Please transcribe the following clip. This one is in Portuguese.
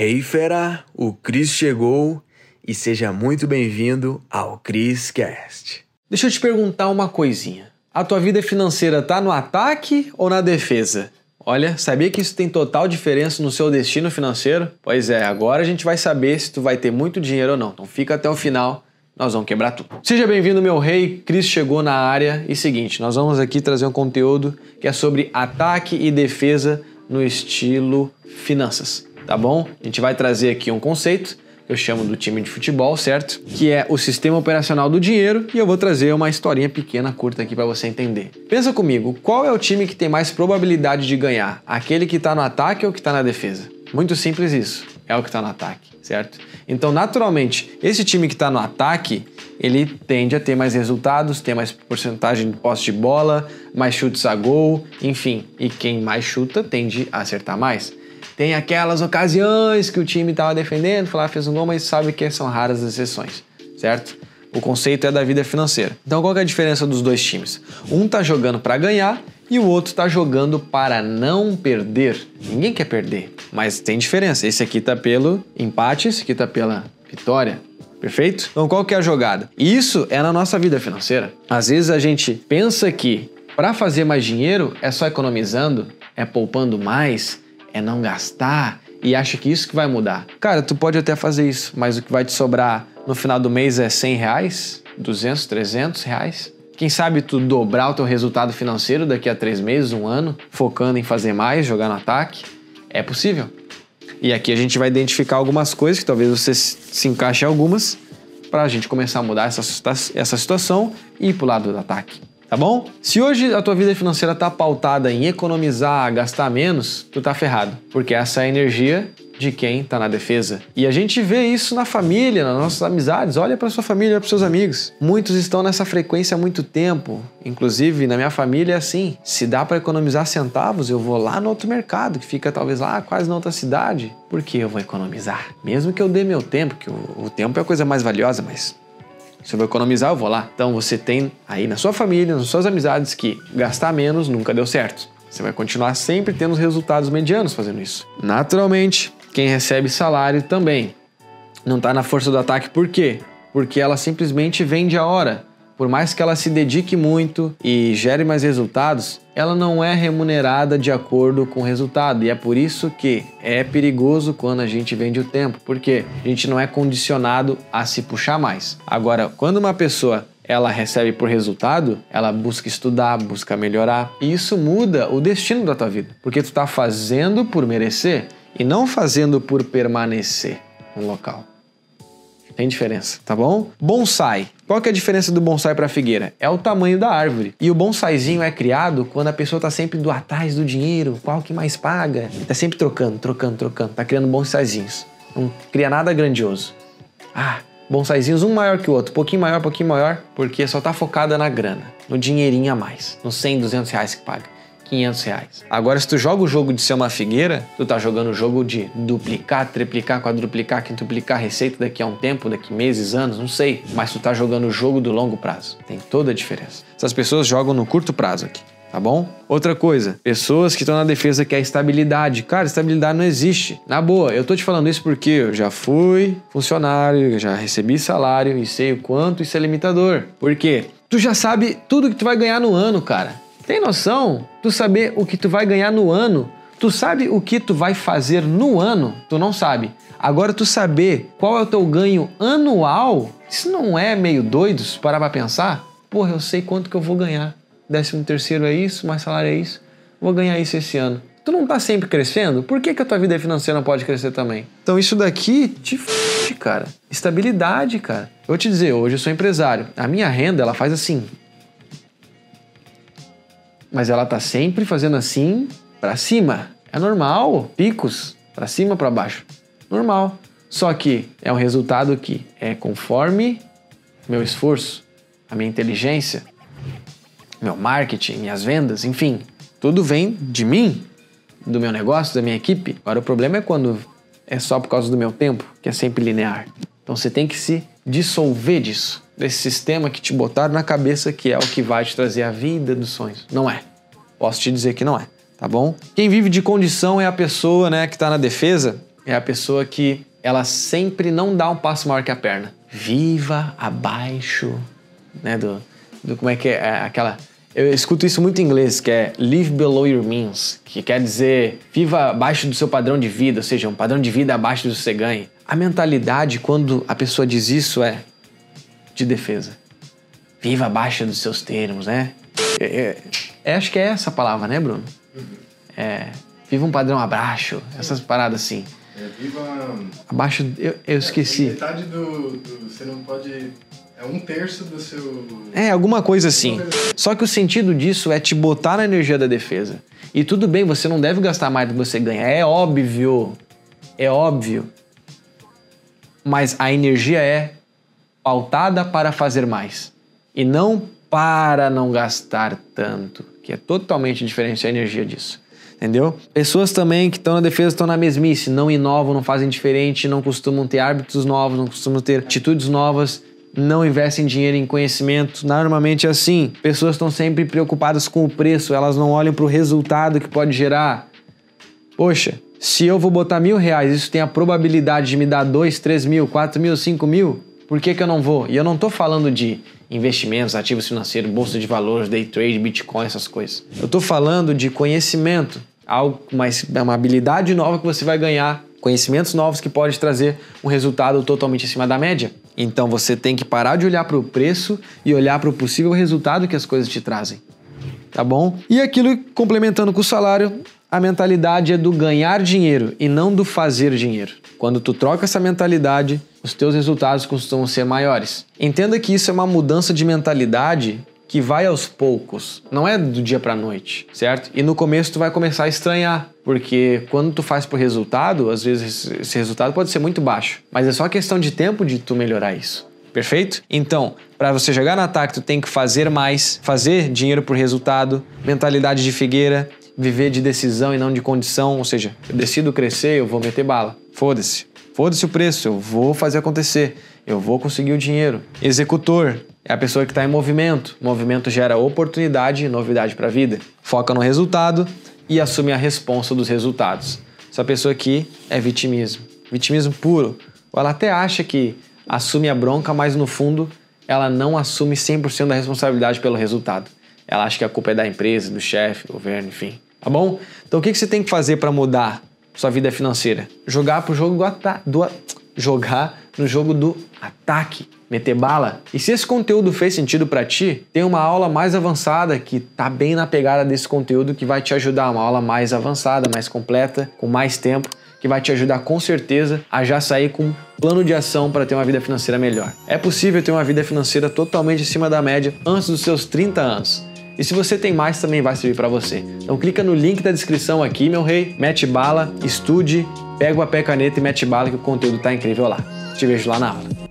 Hey fera, o Cris chegou e seja muito bem-vindo ao Cris Cast. Deixa eu te perguntar uma coisinha. A tua vida financeira tá no ataque ou na defesa? Olha, sabia que isso tem total diferença no seu destino financeiro? Pois é, agora a gente vai saber se tu vai ter muito dinheiro ou não. Então fica até o final, nós vamos quebrar tudo. Seja bem-vindo, meu rei. Cris chegou na área. E seguinte, nós vamos aqui trazer um conteúdo que é sobre ataque e defesa no estilo finanças, tá bom? A gente vai trazer aqui um conceito eu chamo do time de futebol, certo? Que é o sistema operacional do dinheiro e eu vou trazer uma historinha pequena, curta aqui para você entender. Pensa comigo, qual é o time que tem mais probabilidade de ganhar? Aquele que está no ataque ou que está na defesa? Muito simples isso. É o que está no ataque, certo? Então, naturalmente, esse time que está no ataque, ele tende a ter mais resultados, ter mais porcentagem de posse de bola, mais chutes a gol, enfim. E quem mais chuta tende a acertar mais. Tem aquelas ocasiões que o time estava defendendo, falar fez um gol, mas sabe que são raras as exceções, certo? O conceito é da vida financeira. Então qual é a diferença dos dois times? Um tá jogando para ganhar e o outro tá jogando para não perder. Ninguém quer perder, mas tem diferença. Esse aqui tá pelo empate, esse aqui tá pela vitória. Perfeito? Então qual que é a jogada? Isso é na nossa vida financeira. Às vezes a gente pensa que para fazer mais dinheiro é só economizando, é poupando mais, é não gastar e acha que isso que vai mudar. Cara, tu pode até fazer isso, mas o que vai te sobrar no final do mês é 100 reais, 200, 300 reais. Quem sabe tu dobrar o teu resultado financeiro daqui a três meses, um ano, focando em fazer mais, jogar no ataque? É possível. E aqui a gente vai identificar algumas coisas que talvez você se encaixe em algumas para a gente começar a mudar essa, essa situação e ir para o lado do ataque tá bom? Se hoje a tua vida financeira tá pautada em economizar, gastar menos, tu tá ferrado, porque essa é a energia de quem está na defesa. E a gente vê isso na família, nas nossas amizades. Olha para sua família, olha para seus amigos. Muitos estão nessa frequência há muito tempo. Inclusive, na minha família é assim: se dá para economizar centavos, eu vou lá no outro mercado, que fica talvez lá quase na outra cidade. Por que eu vou economizar? Mesmo que eu dê meu tempo, que o, o tempo é a coisa mais valiosa, mas eu vou economizar, eu vou lá. Então você tem aí na sua família, nas suas amizades, que gastar menos nunca deu certo. Você vai continuar sempre tendo os resultados medianos fazendo isso. Naturalmente, quem recebe salário também não está na força do ataque, por quê? Porque ela simplesmente vende a hora por mais que ela se dedique muito e gere mais resultados, ela não é remunerada de acordo com o resultado. E é por isso que é perigoso quando a gente vende o tempo, porque a gente não é condicionado a se puxar mais. Agora, quando uma pessoa ela recebe por resultado, ela busca estudar, busca melhorar. E isso muda o destino da tua vida, porque tu está fazendo por merecer e não fazendo por permanecer no local. Tem diferença, tá bom? Bonsai. Qual que é a diferença do bonsai para figueira? É o tamanho da árvore. E o bonsaizinho é criado quando a pessoa tá sempre do atrás do dinheiro, qual que mais paga. Tá sempre trocando, trocando, trocando. Tá criando bonsaizinhos. Não cria nada grandioso. Ah, bonsaizinhos um maior que o outro, pouquinho maior, pouquinho maior, porque só tá focada na grana, no dinheirinho a mais, nos 100, 200 reais que paga. 500 reais. Agora, se tu joga o jogo de ser uma figueira, tu tá jogando o jogo de duplicar, triplicar, quadruplicar, quintuplicar receita daqui a um tempo, daqui meses, anos, não sei. Mas tu tá jogando o jogo do longo prazo. Tem toda a diferença. Essas pessoas jogam no curto prazo aqui tá bom? Outra coisa, pessoas que estão na defesa que é estabilidade. Cara, estabilidade não existe. Na boa, eu tô te falando isso porque eu já fui funcionário, já recebi salário e sei o quanto isso é limitador. Por quê? Tu já sabe tudo que tu vai ganhar no ano, cara. Tem noção? Tu saber o que tu vai ganhar no ano? Tu sabe o que tu vai fazer no ano? Tu não sabe. Agora tu saber qual é o teu ganho anual, isso não é meio doido se parar pra pensar? Porra, eu sei quanto que eu vou ganhar. Décimo terceiro é isso, mais salário é isso. Vou ganhar isso esse ano. Tu não tá sempre crescendo? Por que, que a tua vida financeira não pode crescer também? Então isso daqui te f... cara. Estabilidade, cara. Eu vou te dizer, hoje eu sou empresário. A minha renda, ela faz assim, mas ela tá sempre fazendo assim para cima. É normal, picos para cima para baixo. Normal. Só que é um resultado que é conforme meu esforço, a minha inteligência, meu marketing, minhas vendas, enfim, tudo vem de mim, do meu negócio, da minha equipe. Agora o problema é quando é só por causa do meu tempo, que é sempre linear. Então você tem que se dissolver disso desse sistema que te botaram na cabeça que é o que vai te trazer a vida dos sonhos. Não é. Posso te dizer que não é, tá bom? Quem vive de condição é a pessoa, né, que está na defesa. é a pessoa que ela sempre não dá um passo maior que a perna. Viva abaixo, né, do, do como é que é, é aquela eu escuto isso muito em inglês, que é live below your means, que quer dizer viva abaixo do seu padrão de vida, ou seja, um padrão de vida abaixo do que você ganha. A mentalidade, quando a pessoa diz isso, é de defesa. Viva abaixo dos seus termos, né? É, é, é acho que é essa palavra, né, Bruno? É, viva um padrão abaixo, essas paradas assim. É, viva. Abaixo. Eu, eu esqueci. É, metade do, do. Você não pode é um terço do seu. É, alguma coisa assim. Só que o sentido disso é te botar na energia da defesa. E tudo bem, você não deve gastar mais do que você ganha. É óbvio. É óbvio. Mas a energia é pautada para fazer mais. E não para não gastar tanto. Que é totalmente diferente a energia disso. Entendeu? Pessoas também que estão na defesa estão na mesmice, não inovam, não fazem diferente, não costumam ter hábitos novos, não costumam ter atitudes novas não investem dinheiro em conhecimento. Normalmente é assim. Pessoas estão sempre preocupadas com o preço, elas não olham para o resultado que pode gerar. Poxa, se eu vou botar mil reais, isso tem a probabilidade de me dar dois, três mil, quatro mil, cinco mil, por que, que eu não vou? E eu não estou falando de investimentos, ativos financeiros, bolsa de valores, day trade, bitcoin, essas coisas. Eu estou falando de conhecimento, algo mais, uma habilidade nova que você vai ganhar, conhecimentos novos que pode trazer um resultado totalmente acima da média. Então você tem que parar de olhar para o preço e olhar para o possível resultado que as coisas te trazem. Tá bom? E aquilo complementando com o salário, a mentalidade é do ganhar dinheiro e não do fazer dinheiro. Quando tu troca essa mentalidade, os teus resultados costumam ser maiores. Entenda que isso é uma mudança de mentalidade que vai aos poucos, não é do dia para noite, certo? E no começo tu vai começar a estranhar, porque quando tu faz por resultado, às vezes esse resultado pode ser muito baixo, mas é só questão de tempo de tu melhorar isso. Perfeito? Então, para você chegar no ataque, tu tem que fazer mais, fazer dinheiro por resultado, mentalidade de figueira, viver de decisão e não de condição, ou seja, eu decido crescer, eu vou meter bala. Foda-se. Foda-se o preço, eu vou fazer acontecer, eu vou conseguir o dinheiro. Executor, é a pessoa que está em movimento. movimento gera oportunidade e novidade para a vida. Foca no resultado e assume a responsa dos resultados. Essa pessoa aqui é vitimismo. Vitimismo puro. Ela até acha que assume a bronca, mas no fundo ela não assume 100% da responsabilidade pelo resultado. Ela acha que a culpa é da empresa, do chefe, do governo, enfim. Tá bom? Então o que você tem que fazer para mudar sua vida financeira? Jogar pro jogo do, do jogar no jogo do ataque meter bala. E se esse conteúdo fez sentido para ti, tem uma aula mais avançada que tá bem na pegada desse conteúdo que vai te ajudar, uma aula mais avançada, mais completa, com mais tempo que vai te ajudar com certeza a já sair com um plano de ação para ter uma vida financeira melhor. É possível ter uma vida financeira totalmente acima da média antes dos seus 30 anos. E se você tem mais, também vai servir para você. Então clica no link da descrição aqui, meu rei, mete bala, estude, pega o papel caneta e mete bala que o conteúdo tá incrível lá. Te vejo lá na aula.